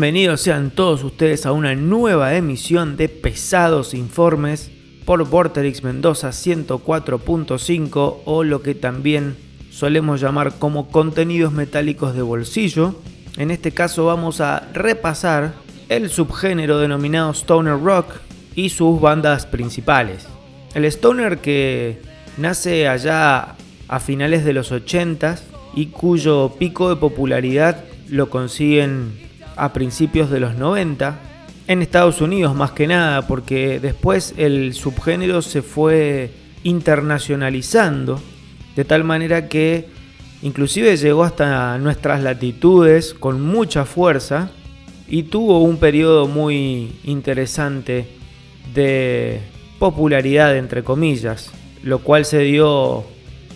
Bienvenidos sean todos ustedes a una nueva emisión de Pesados Informes por Vorterix Mendoza 104.5 o lo que también solemos llamar como contenidos metálicos de bolsillo. En este caso vamos a repasar el subgénero denominado Stoner Rock y sus bandas principales. El Stoner que nace allá a finales de los 80 y cuyo pico de popularidad lo consiguen a principios de los 90, en Estados Unidos más que nada, porque después el subgénero se fue internacionalizando, de tal manera que inclusive llegó hasta nuestras latitudes con mucha fuerza y tuvo un periodo muy interesante de popularidad, entre comillas, lo cual se dio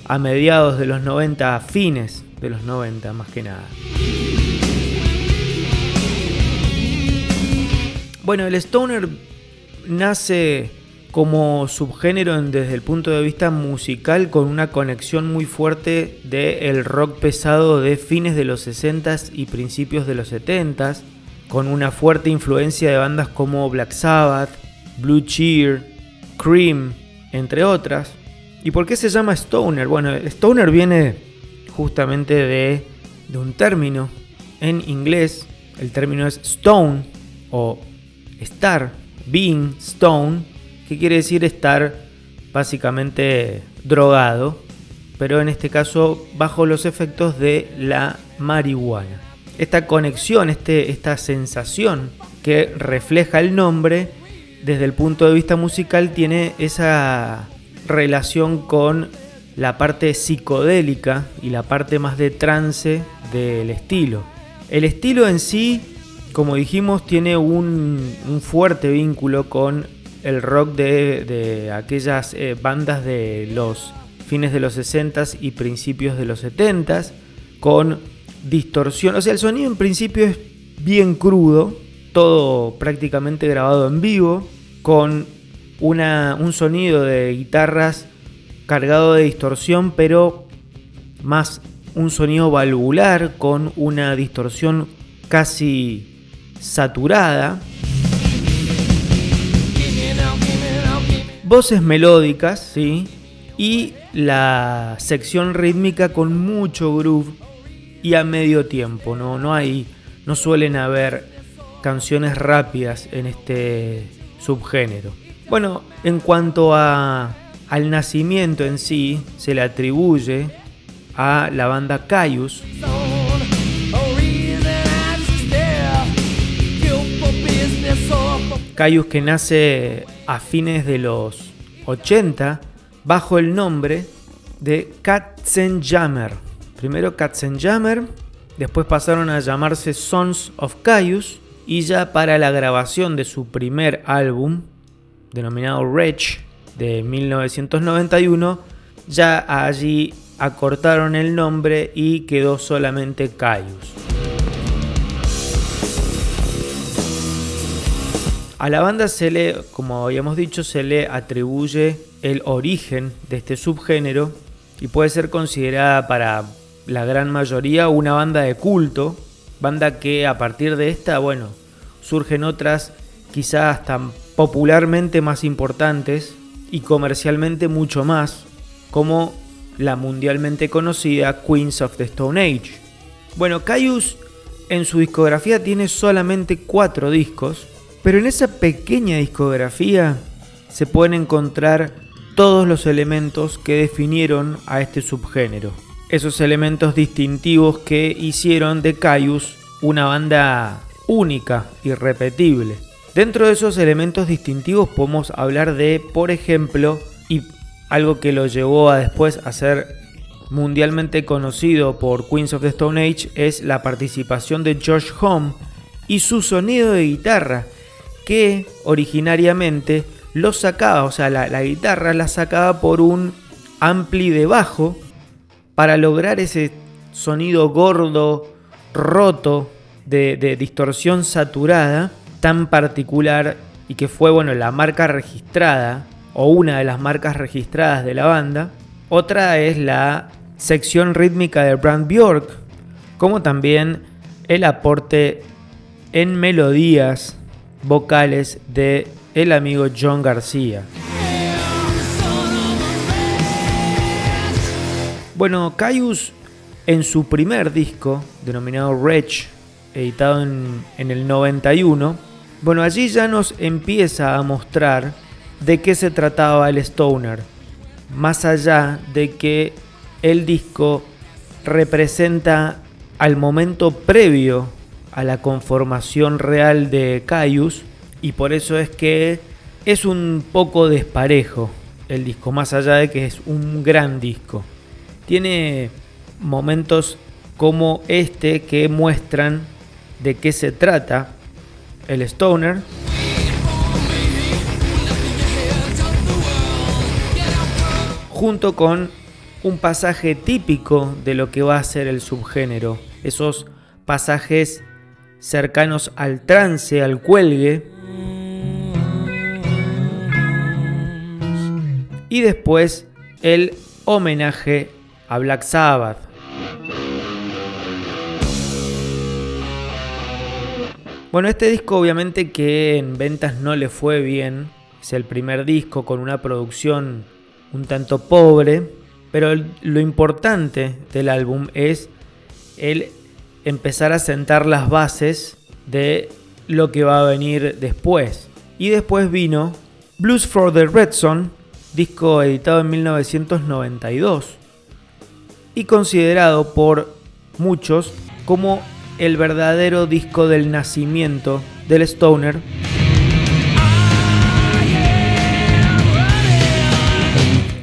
a mediados de los 90, fines de los 90 más que nada. Bueno, el stoner nace como subgénero desde el punto de vista musical con una conexión muy fuerte del rock pesado de fines de los 60s y principios de los 70s, con una fuerte influencia de bandas como Black Sabbath, Blue Cheer, Cream, entre otras. ¿Y por qué se llama stoner? Bueno, stoner viene justamente de, de un término en inglés, el término es stone o estar, being stone, que quiere decir estar básicamente drogado, pero en este caso bajo los efectos de la marihuana. Esta conexión, este, esta sensación que refleja el nombre, desde el punto de vista musical, tiene esa relación con la parte psicodélica y la parte más de trance del estilo. El estilo en sí como dijimos, tiene un, fuerte vínculo con el rock de, aquellas eh, bandas de los fines de los 60s y principios de los 70s, con distorsión. O sea, el sonido en principio es bien crudo, todo prácticamente grabado en vivo, con un sonido de guitarras cargado de distorsión, pero más un sonido valvular con una distorsión casi saturada, voces melódicas, ¿sí? Y la sección rítmica con mucho groove y a medio tiempo, ¿no? No hay, no suelen haber canciones rápidas en este subgénero. Bueno, en cuanto a, al nacimiento en sí, se le atribuye a la banda Caius. Caius que nace a fines de los 80 bajo el nombre de Katzenjammer. Primero Katzenjammer, después pasaron a llamarse Sons of Caius y ya para la grabación de su primer álbum, denominado Wretch, de 1991, ya allí acortaron el nombre y quedó solamente Caius. A la banda se le, como habíamos dicho, se le atribuye el origen de este subgénero y puede ser considerada para la gran mayoría una banda de culto, banda que a partir de esta, bueno, surgen otras quizás tan popularmente más importantes y comercialmente mucho más, como la mundialmente conocida Queens of the Stone Age. Bueno, Caius en su discografía tiene solamente cuatro discos, pero en esa pequeña discografía se pueden encontrar todos los elementos que definieron a este subgénero. Esos elementos distintivos que hicieron de Caius una banda única, irrepetible. Dentro de esos elementos distintivos podemos hablar de, por ejemplo, y algo que lo llevó a después a ser mundialmente conocido por Queens of the Stone Age, es la participación de George Home y su sonido de guitarra, que originariamente lo sacaba, o sea, la, guitarra la sacaba por un ampli de bajo para lograr ese sonido gordo, roto, de, distorsión saturada, tan particular y que fue, bueno, la marca registrada o una de las marcas registradas de la banda. Otra es la sección rítmica de Brand Bjork, como también el aporte en melodías vocales de el amigo John García. Bueno, Caius en su primer disco, denominado Wretch, editado en, en, el 91, bueno, allí ya nos empieza a mostrar de qué se trataba el Stoner, más allá de que el disco representa al momento previo a la conformación real de Caius y por eso es que es un poco desparejo el disco, más allá de que es un gran disco. Tiene momentos como este que muestran de qué se trata el stoner. Junto con un pasaje típico de lo que va a ser el subgénero. Esos pasajes cercanos al trance, al cuelgue. Y después el homenaje a Black Sabbath. Bueno, este disco obviamente que en ventas no le fue bien, es el primer disco con una producción un tanto pobre, pero lo importante del álbum es el empezar a sentar las bases de lo que va a venir después. Y después vino Blues for the Red Son, disco editado en 1992 y considerado por muchos como el verdadero disco del nacimiento del Stoner.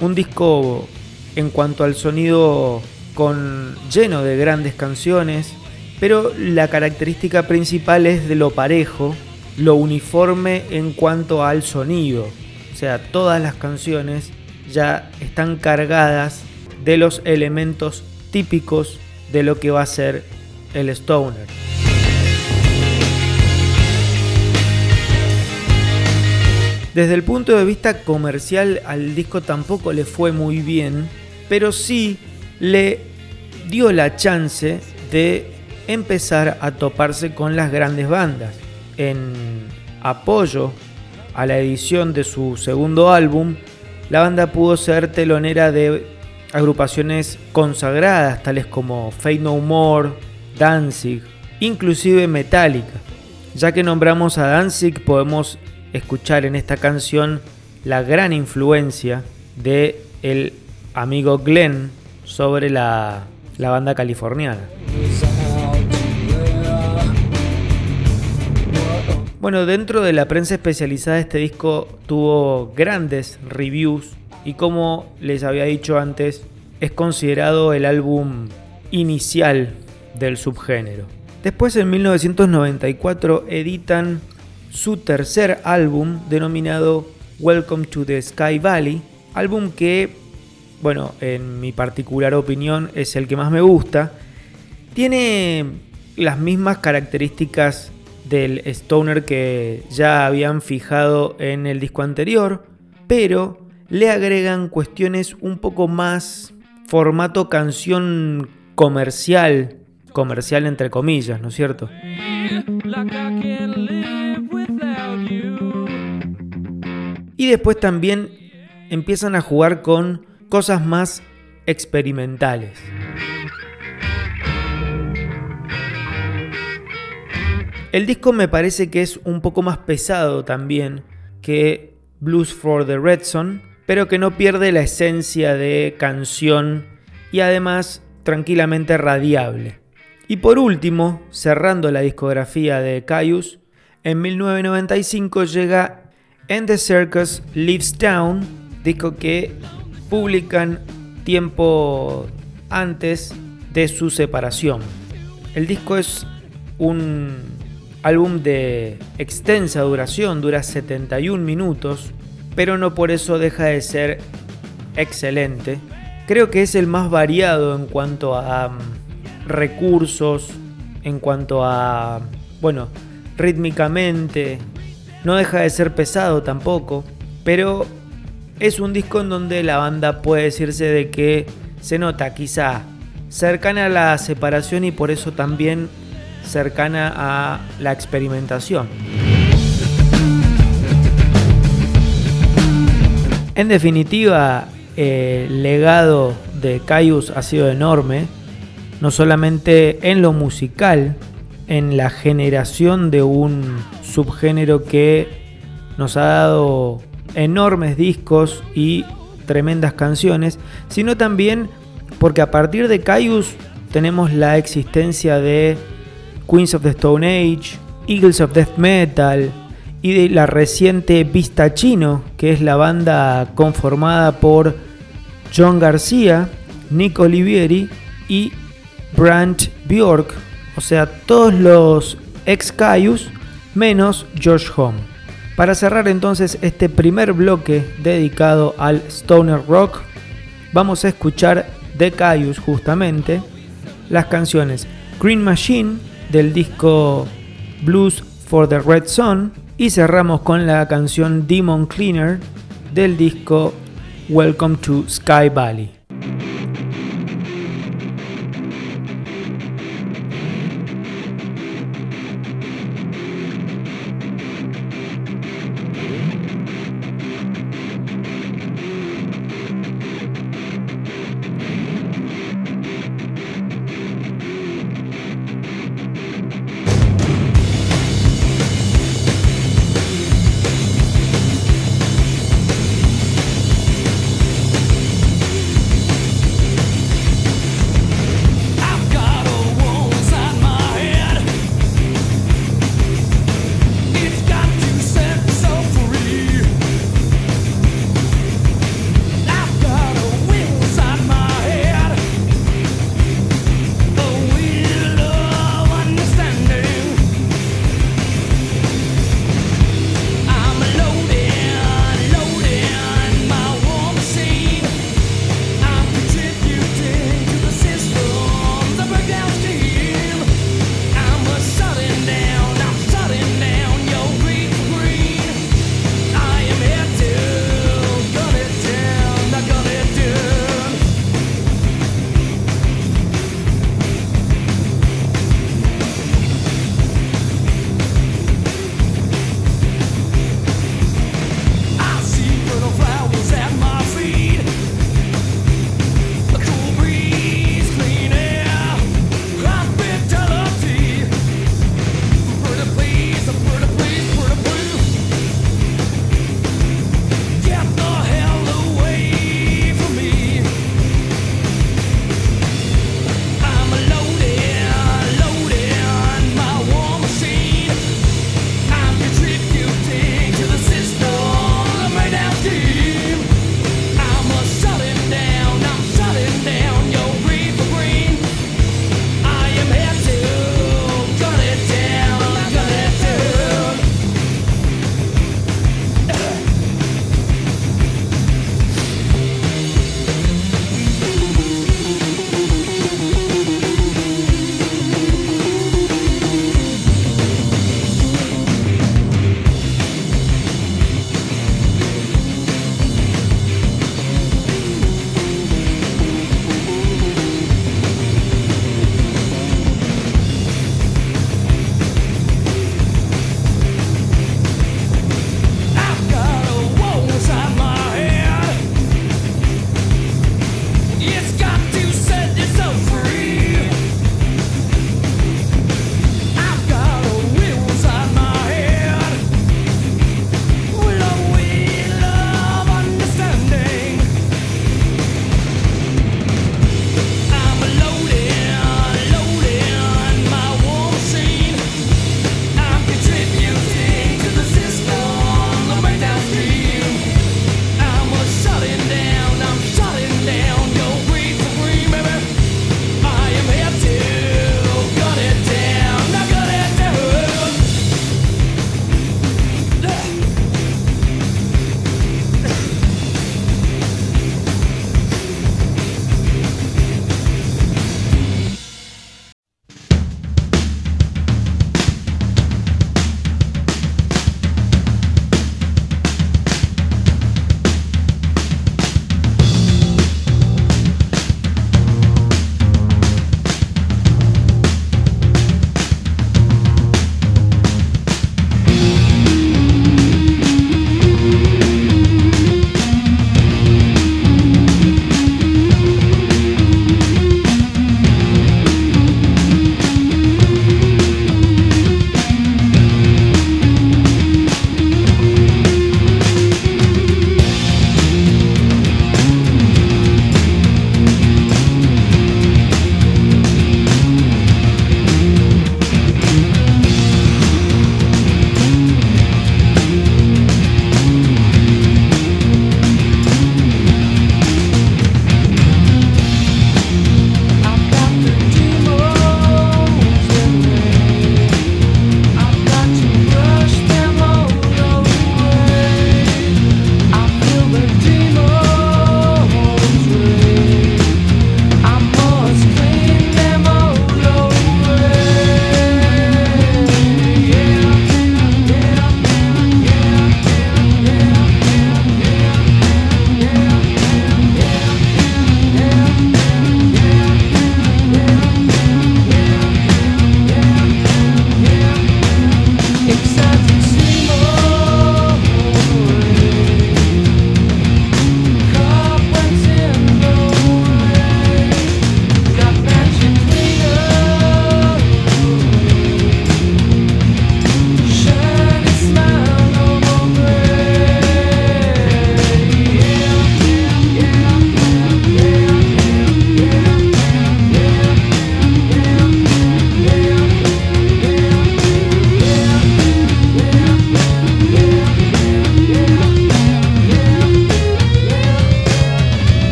Un disco en cuanto al sonido con lleno de grandes canciones, pero la característica principal es de lo parejo, lo uniforme en cuanto al sonido. O sea, todas las canciones ya están cargadas de los elementos típicos de lo que va a ser el stoner. Desde el punto de vista comercial al disco tampoco le fue muy bien, pero sí le dio la chance de empezar a toparse con las grandes bandas. En apoyo a la edición de su segundo álbum, la banda pudo ser telonera de agrupaciones consagradas tales como Fate No More, Danzig, inclusive Metallica. Ya que nombramos a Danzig, podemos escuchar en esta canción la gran influencia de el amigo Glenn sobre la, la banda californiana. Bueno, dentro de la prensa especializada este disco tuvo grandes reviews y como les había dicho antes, es considerado el álbum inicial del subgénero. Después en 1994 editan su tercer álbum denominado Welcome to the Sky Valley, álbum que, bueno, en mi particular opinión es el que más me gusta. Tiene las mismas características del stoner que ya habían fijado en el disco anterior, pero le agregan cuestiones un poco más formato canción comercial, comercial entre comillas, ¿no es cierto? Y después también empiezan a jugar con cosas más experimentales. El disco me parece que es un poco más pesado también que Blues for the Red Son, pero que no pierde la esencia de canción y además tranquilamente radiable. Y por último, cerrando la discografía de Caius, en 1995 llega And the Circus Lives Down, disco que publican tiempo antes de su separación. El disco es un álbum de extensa duración, dura 71 minutos, pero no por eso deja de ser excelente. Creo que es el más variado en cuanto a mm, recursos, en cuanto a, bueno, rítmicamente. No deja de ser pesado tampoco, pero es un disco en donde la banda puede decirse de que se nota quizá cercana a la separación y por eso también cercana a la experimentación. En definitiva, el legado de Caius ha sido enorme, no solamente en lo musical, en la generación de un subgénero que nos ha dado enormes discos y tremendas canciones, sino también porque a partir de Caius tenemos la existencia de Queens of the Stone Age, Eagles of Death Metal y de la reciente Vista Chino, que es la banda conformada por John García, Nick Olivieri y Brant Bjork, o sea, todos los ex Caius menos George Home. Para cerrar entonces este primer bloque dedicado al stoner rock, vamos a escuchar de Caius justamente las canciones Green Machine del disco Blues for the Red Sun y cerramos con la canción Demon Cleaner del disco Welcome to Sky Valley.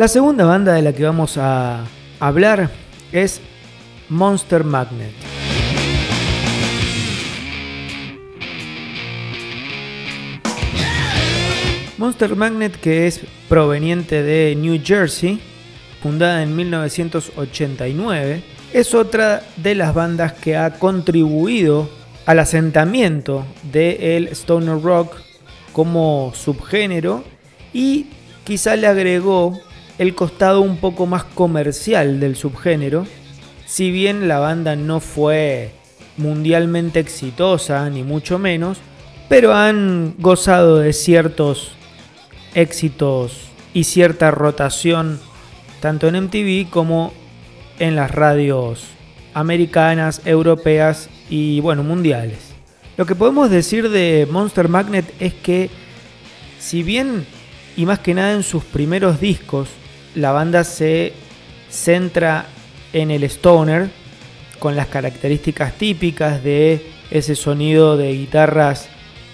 La segunda banda de la que vamos a hablar es Monster Magnet. Monster Magnet, que es proveniente de New Jersey, fundada en 1989, es otra de las bandas que ha contribuido al asentamiento del stoner rock como subgénero y quizá le agregó el costado un poco más comercial del subgénero, si bien la banda no fue mundialmente exitosa, ni mucho menos, pero han gozado de ciertos éxitos y cierta rotación tanto en MTV como en las radios americanas, europeas y bueno, mundiales. Lo que podemos decir de Monster Magnet es que si bien y más que nada en sus primeros discos la banda se centra en el stoner con las características típicas de ese sonido de guitarras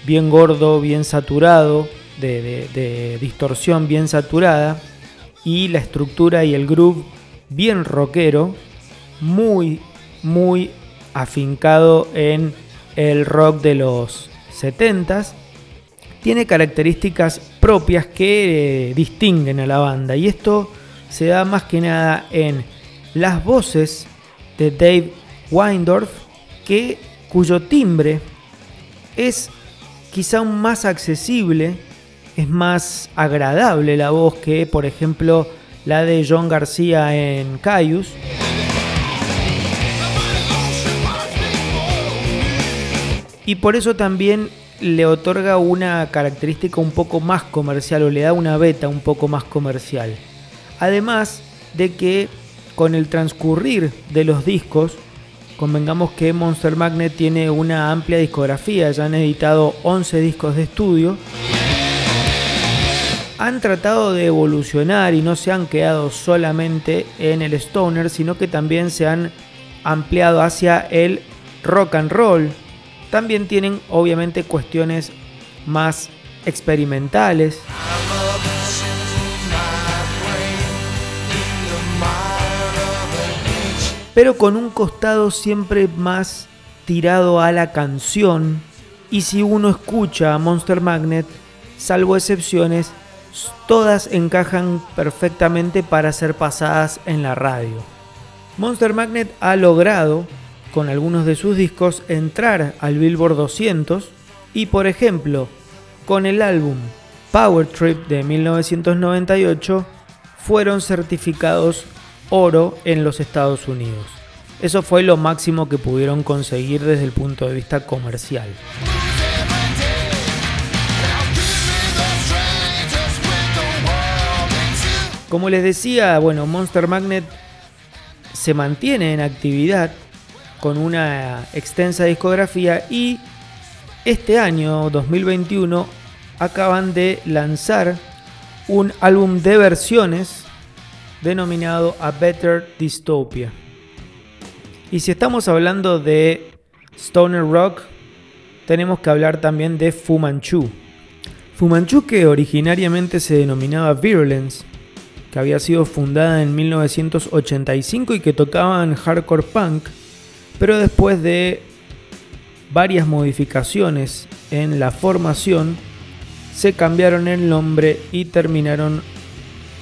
bien gordo, bien saturado, de, distorsión bien saturada y la estructura y el groove bien rockero, muy, muy afincado en el rock de los 70s. Tiene características propias que eh, distinguen a la banda y esto se da más que nada en las voces de Dave Weindorf, que, cuyo timbre es quizá un más accesible es más agradable la voz que, por ejemplo, la de John García en Caius. Y por eso también le otorga una característica un poco más comercial o le da una beta un poco más comercial. Además de que con el transcurrir de los discos, convengamos que Monster Magnet tiene una amplia discografía, ya han editado 11 discos de estudio han tratado de evolucionar y no se han quedado solamente en el stoner, sino que también se han ampliado hacia el rock and roll. También tienen obviamente cuestiones más experimentales. Pero con un costado siempre más tirado a la canción. Y si uno escucha a Monster Magnet, salvo excepciones, todas encajan perfectamente para ser pasadas en la radio. Monster Magnet ha logrado, con algunos de sus discos, entrar al Billboard 200 y, por ejemplo, con el álbum Power Trip de 1998, fueron certificados oro en los Estados Unidos. Eso fue lo máximo que pudieron conseguir desde el punto de vista comercial. Como les decía, bueno, Monster Magnet se mantiene en actividad con una extensa discografía y este año 2021 acaban de lanzar un álbum de versiones denominado A Better Dystopia. Y si estamos hablando de Stoner Rock, tenemos que hablar también de Fu Manchu. Fu Manchu que originariamente se denominaba Virulence que había sido fundada en 1985 y que tocaban hardcore punk, pero después de varias modificaciones en la formación, se cambiaron el nombre y terminaron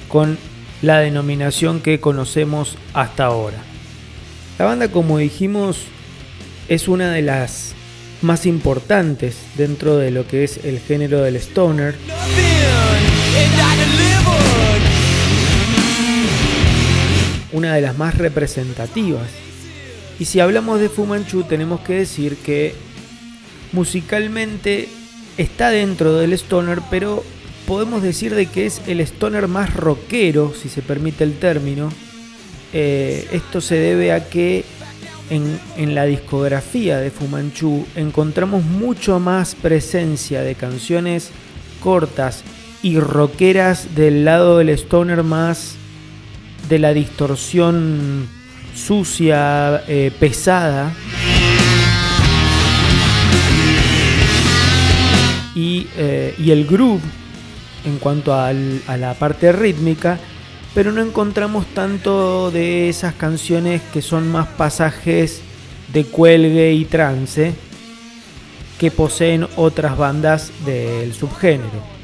con la denominación que conocemos hasta ahora. La banda, como dijimos, es una de las más importantes dentro de lo que es el género del stoner. una de las más representativas. Y si hablamos de Fu Manchu tenemos que decir que musicalmente está dentro del stoner, pero podemos decir de que es el stoner más rockero, si se permite el término. Eh, esto se debe a que en, en, la discografía de Fu Manchu encontramos mucho más presencia de canciones cortas y rockeras del lado del stoner más de la distorsión sucia, eh, pesada. Y, eh, y, el groove, en cuanto a la parte rítmica, pero no encontramos tanto de esas canciones que son más pasajes de cuelgue y trance que poseen otras bandas del subgénero.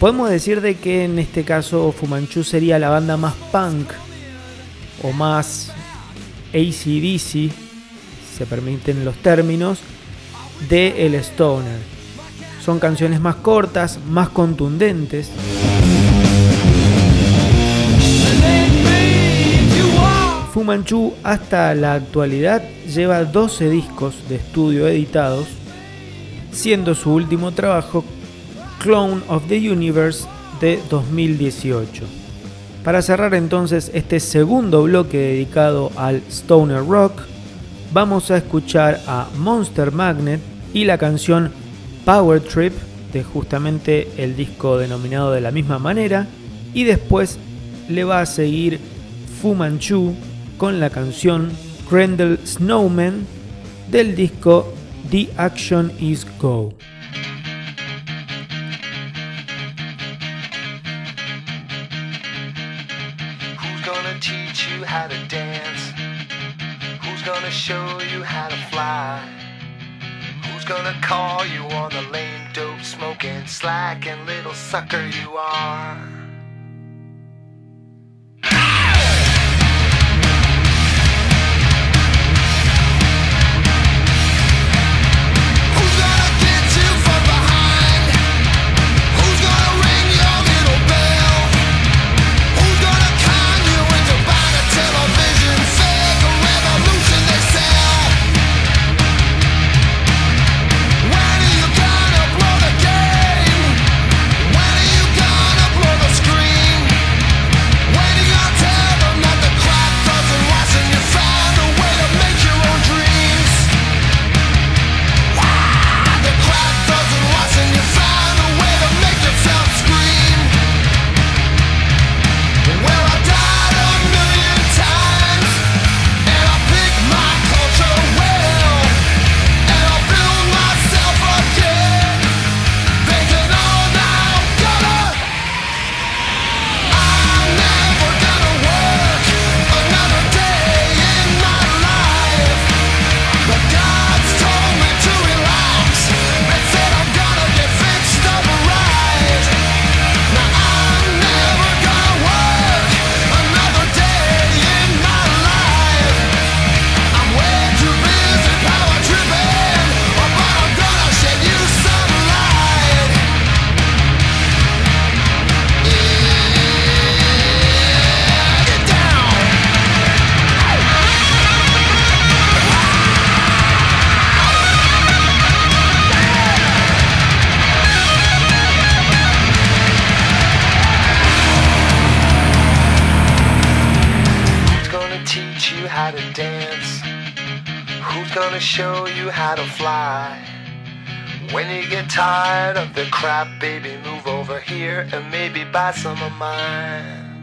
Podemos decir de que en este caso Fumanchu sería la banda más punk o más ACDC, se permiten los términos, de el Stoner. Son canciones más cortas, más contundentes. Fu Manchu hasta la actualidad lleva 12 discos de estudio editados, siendo su último trabajo Clone of the Universe de 2018. Para cerrar entonces este segundo bloque dedicado al Stoner Rock, vamos a escuchar a Monster Magnet y la canción Power Trip de justamente el disco denominado de la misma manera y después le va a seguir Fu Manchu con la canción Grendel Snowman del disco The Action Is Go. Show you how to fly? Who's gonna call you on the lame dope smoking slack and little sucker you are? Baby, move over here and maybe buy some of mine.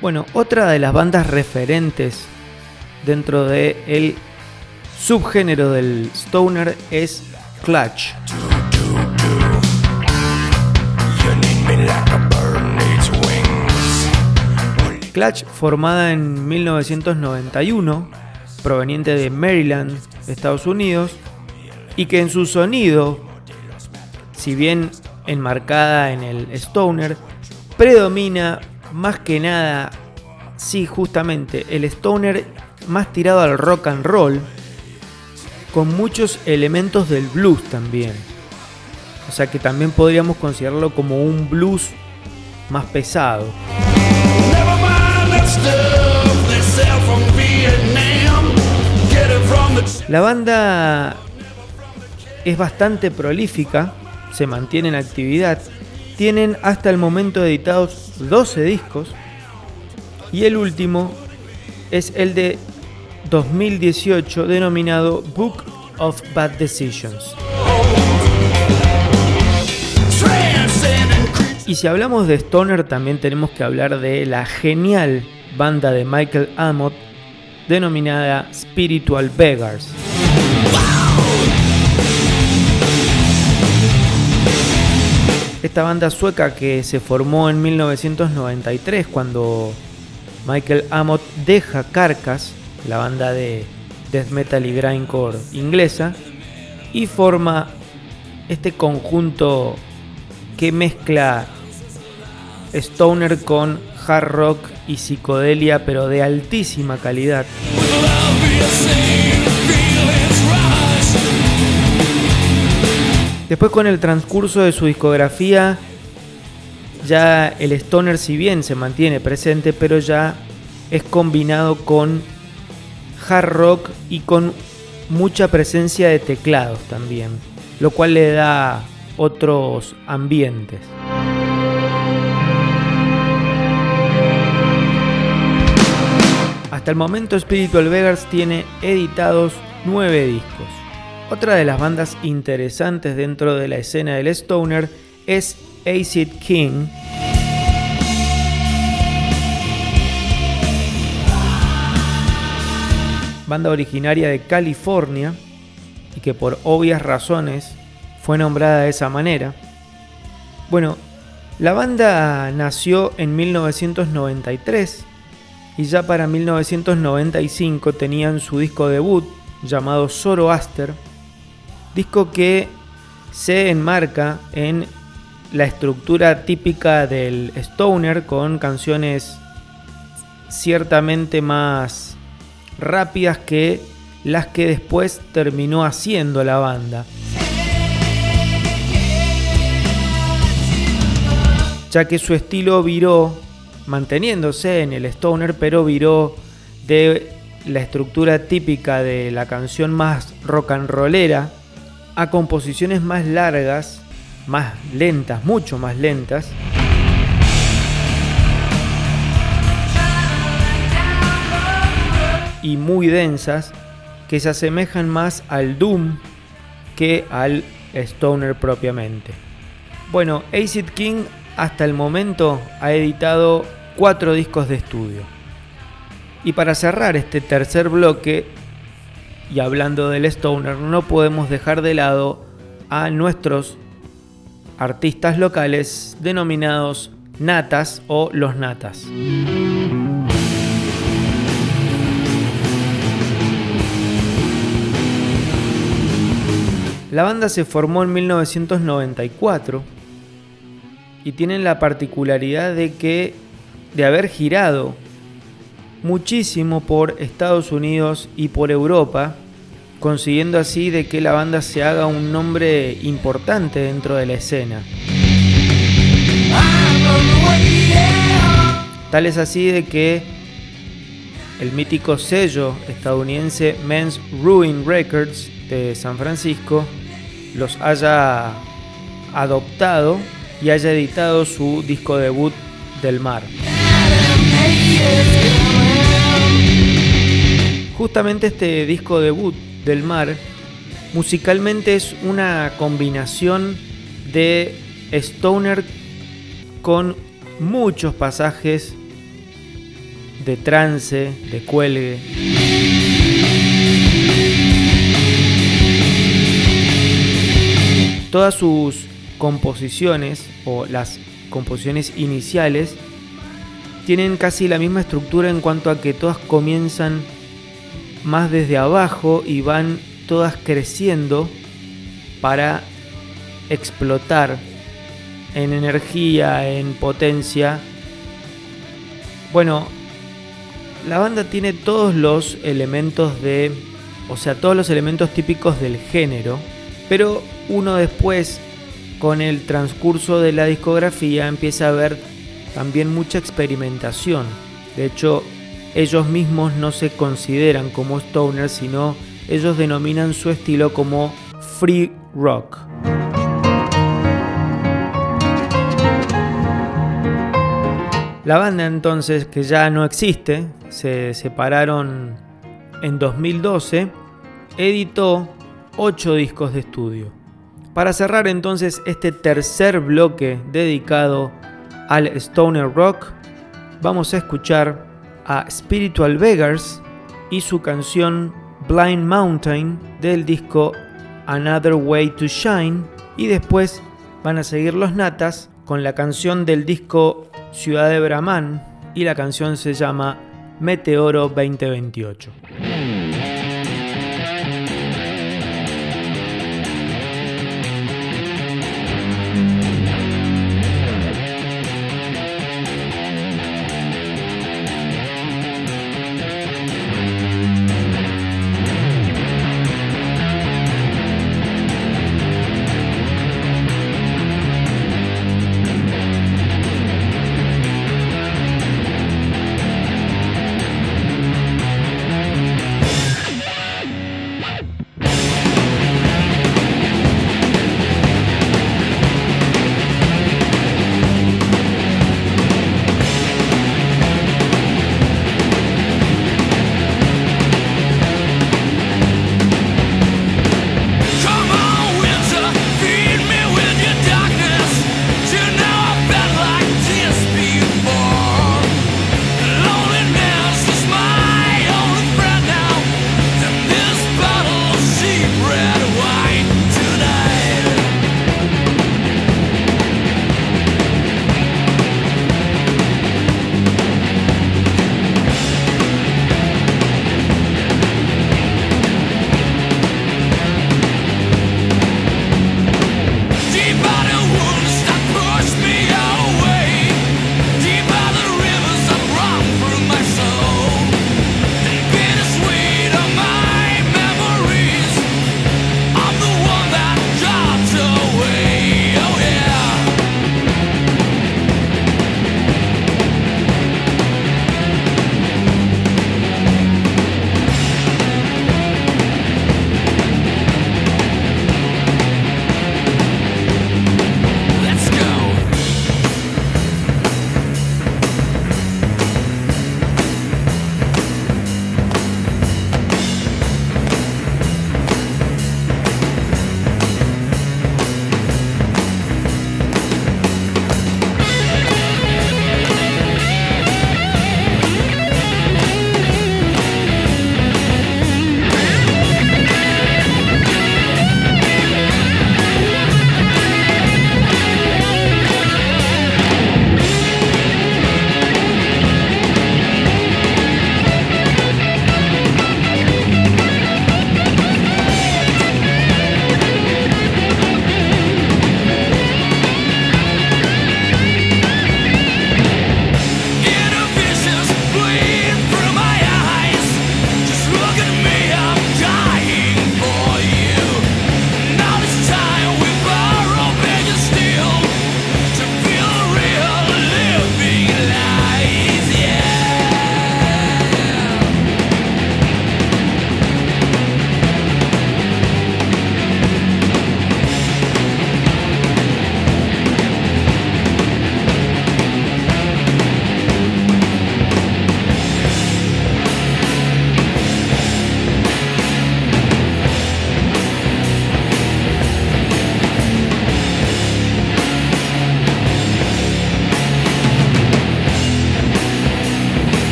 Bueno, otra de las bandas referentes dentro del el subgénero del stoner es Clutch. Clutch, formada en 1991, proveniente de Maryland, Estados Unidos, y que en su sonido, si bien enmarcada en el stoner, predomina más que nada, sí, justamente, el stoner más tirado al rock and roll, con muchos elementos del blues también. O sea que también podríamos considerarlo como un blues más pesado. La banda es bastante prolífica, se mantiene en actividad, tienen hasta el momento editados 12 discos y el último es el de 2018 denominado Book of Bad Decisions. Y si hablamos de Stoner también tenemos que hablar de la genial banda de Michael Amott denominada Spiritual Beggars. Esta banda sueca que se formó en 1993 cuando Michael Amott deja Carcass, la banda de death metal y grindcore inglesa, y forma este conjunto que mezcla stoner con hard rock y psicodelia, pero de altísima calidad. Después con el transcurso de su discografía, ya el stoner si bien se mantiene presente, pero ya es combinado con hard rock y con mucha presencia de teclados también, lo cual le da otros ambientes. Hasta el momento Spiritual Beggars tiene editados nueve discos. Otra de las bandas interesantes dentro de la escena del stoner es Acid King. Banda originaria de California y que por obvias razones fue nombrada de esa manera. Bueno, la banda nació en 1993 y ya para 1995 tenían su disco debut llamado Zoroaster, disco que se enmarca en la estructura típica del stoner con canciones ciertamente más rápidas que las que después terminó haciendo la banda. Ya que su estilo viró, manteniéndose en el stoner, pero viró de la estructura típica de la canción más rock and rollera a composiciones más largas, más lentas, mucho más lentas. Y muy densas que se asemejan más al doom que al stoner propiamente. Bueno, Acid King hasta el momento ha editado cuatro discos de estudio. Y para cerrar este tercer bloque, y hablando del stoner, no podemos dejar de lado a nuestros artistas locales denominados natas o los natas. La banda se formó en 1994 y tienen la particularidad de que de haber girado muchísimo por Estados Unidos y por Europa, consiguiendo así de que la banda se haga un nombre importante dentro de la escena. Tal es así de que el mítico sello estadounidense Men's Ruin Records de San Francisco los haya adoptado y haya editado su disco debut del mar. Justamente este disco debut del mar musicalmente es una combinación de Stoner con muchos pasajes de trance, de cuelgue. Todas sus composiciones o las composiciones iniciales tienen casi la misma estructura en cuanto a que todas comienzan más desde abajo y van todas creciendo para explotar en energía, en potencia. Bueno, la banda tiene todos los elementos de, o sea, todos los elementos típicos del género, pero uno después, con el transcurso de la discografía, empieza a ver también mucha experimentación. De hecho, ellos mismos no se consideran como stoners, sino ellos denominan su estilo como free rock. La banda entonces, que ya no existe, se separaron en 2012, editó 8 discos de estudio. Para cerrar entonces este tercer bloque dedicado al stoner rock, vamos a escuchar a Spiritual Beggars y su canción Blind Mountain del disco Another Way to Shine y después van a seguir los natas con la canción del disco Ciudad de Brahman y la canción se llama Meteoro 2028.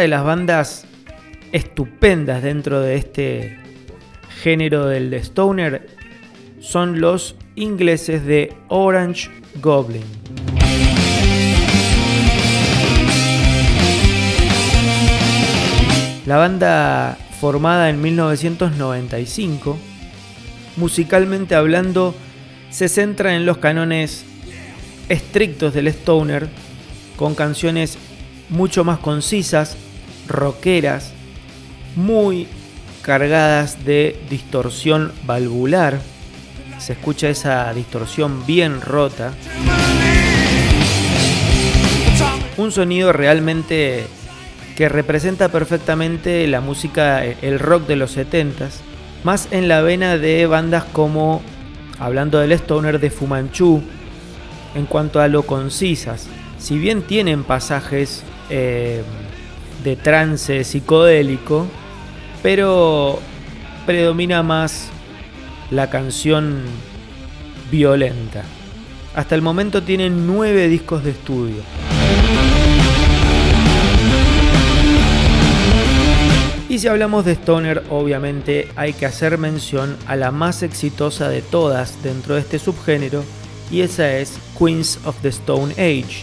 De las bandas estupendas dentro de este género del stoner son los ingleses de Orange Goblin. La banda formada en 1995, musicalmente hablando, se centra en los cánones estrictos del stoner, con canciones mucho más concisas, rockeras, muy cargadas de distorsión valvular. Se escucha esa distorsión bien rota. Un sonido realmente que representa perfectamente la música, el rock de los 70s, más en la vena de bandas como, hablando del stoner de Fumanchu, en cuanto a lo concisas. Si bien tienen pasajes eh, de trance psicodélico, pero predomina más la canción violenta. Hasta el momento tienen nueve discos de estudio. Y si hablamos de Stoner, obviamente hay que hacer mención a la más exitosa de todas dentro de este subgénero, y esa es Queens of the Stone Age.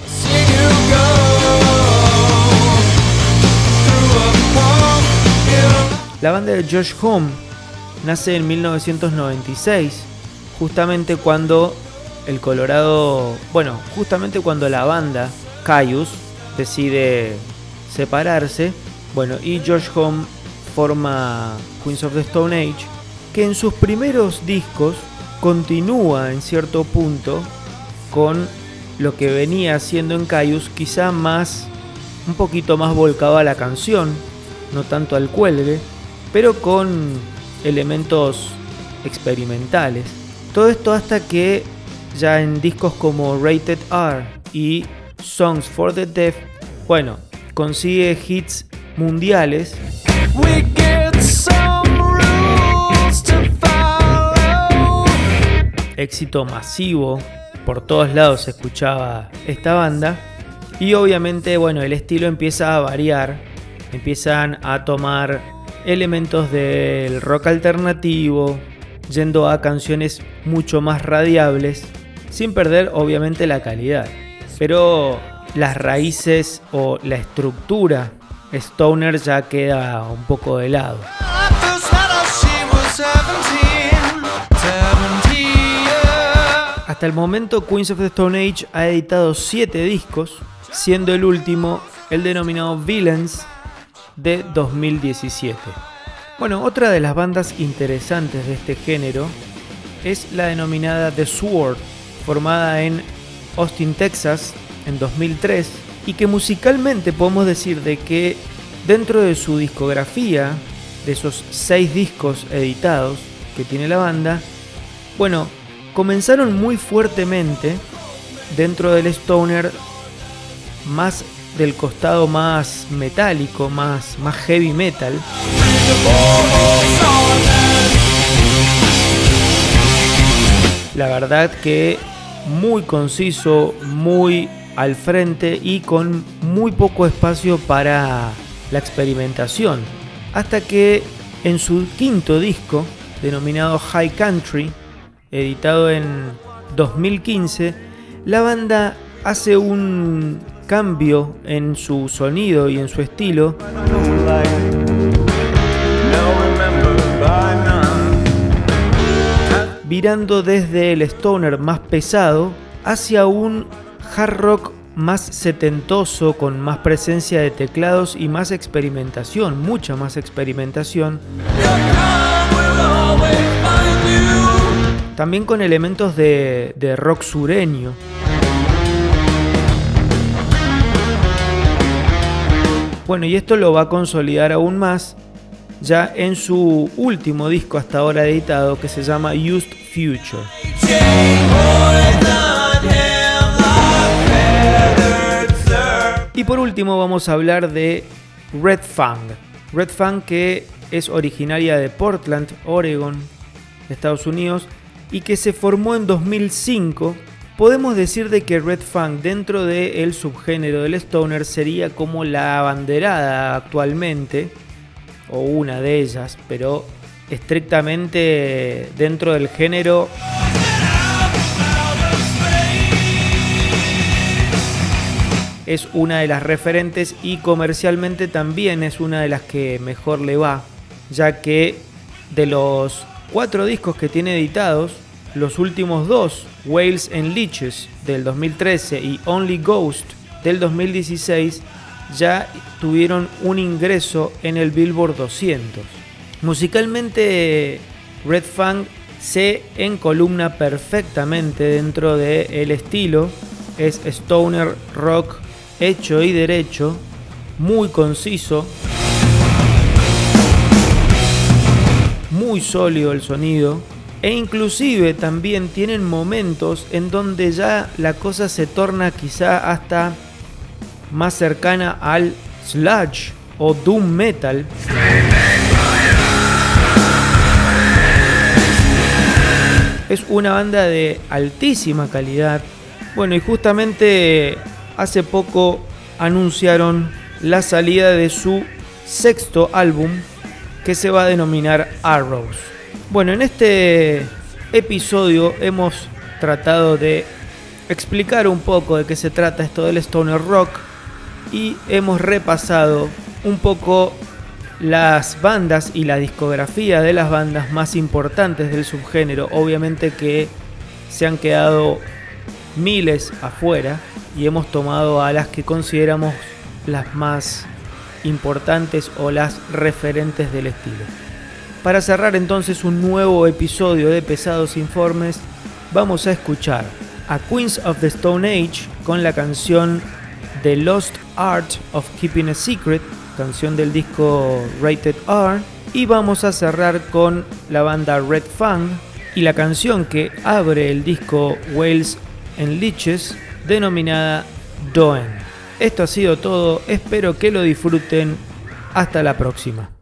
La banda de Josh Home nace en 1996, justamente cuando el Colorado, bueno, justamente cuando la banda Caius decide separarse, bueno, y Josh Home forma Queens of the Stone Age, que en sus primeros discos continúa en cierto punto con lo que venía haciendo en Caius, quizá más, un poquito más volcado a la canción, no tanto al cuelgue, pero con elementos experimentales. Todo esto hasta que ya en discos como Rated R y Songs for the Deaf, bueno, consigue hits mundiales We get some rules to follow. éxito masivo, por todos lados se escuchaba esta banda y obviamente bueno, el estilo empieza a variar, empiezan a tomar elementos del rock alternativo, yendo a canciones mucho más radiables, sin perder obviamente la calidad. Pero las raíces o la estructura stoner ya queda un poco de lado. I first met her, she was 17. 17 years. Hasta el momento Queens of the Stone Age ha editado 7 discos, siendo el último el denominado Villains de 2017. Bueno, otra de las bandas interesantes de este género es la denominada The Sword, formada en Austin, Texas en 2003 y que musicalmente podemos decir de que dentro de su discografía, de esos 6 discos editados que tiene la banda, bueno, comenzaron muy fuertemente dentro del stoner más del costado más metálico, más, más heavy metal. La verdad que muy conciso, muy al frente y con muy poco espacio para la experimentación. Hasta que en su quinto disco, denominado High Country, editado en 2015, la banda hace un cambio en su sonido y en su estilo virando desde el stoner más pesado hacia un hard rock más setentoso, con más presencia de teclados y más experimentación, mucha más experimentación. También con elementos de, de rock sureño. Bueno, y esto lo va a consolidar aún más ya en su último disco hasta ahora editado que se llama Used Future. Y por último vamos a hablar de Red Fang. Red Fang que es originaria de Portland, Oregon, Estados Unidos, y que se formó en 2005, podemos decir de que Red Funk dentro del subgénero del stoner sería como la abanderada actualmente, o una de ellas, pero estrictamente dentro del género es una de las referentes y comercialmente también es una de las que mejor le va, ya que de los cuatro discos que tiene editados, los últimos dos, Whales and Leeches del 2013 y Only Ghost del 2016, ya tuvieron un ingreso en el Billboard 200. Musicalmente, Red Funk se encolumna perfectamente dentro del estilo. Es stoner rock hecho y derecho, muy conciso, muy sólido el sonido e inclusive también tienen momentos en donde ya la cosa se torna quizá hasta más cercana al sludge o doom metal. Es una banda de altísima calidad. Bueno, y justamente hace poco anunciaron la salida de su sexto álbum que se va a denominar Arrows. Bueno, en este episodio hemos tratado de explicar un poco de qué se trata esto del stoner rock y hemos repasado un poco las bandas y la discografía de las bandas más importantes del subgénero. Obviamente que se han quedado miles afuera y hemos tomado a las que consideramos las más importantes o las referentes del estilo. Para cerrar entonces un nuevo episodio de Pesados Informes, vamos a escuchar a Queens of the Stone Age con la canción The Lost Art of Keeping a Secret, canción del disco Rated R, y vamos a cerrar con la banda Red Fang y la canción que abre el disco Whales and Leeches, denominada Doen. Esto ha sido todo, espero que lo disfruten. Hasta la próxima.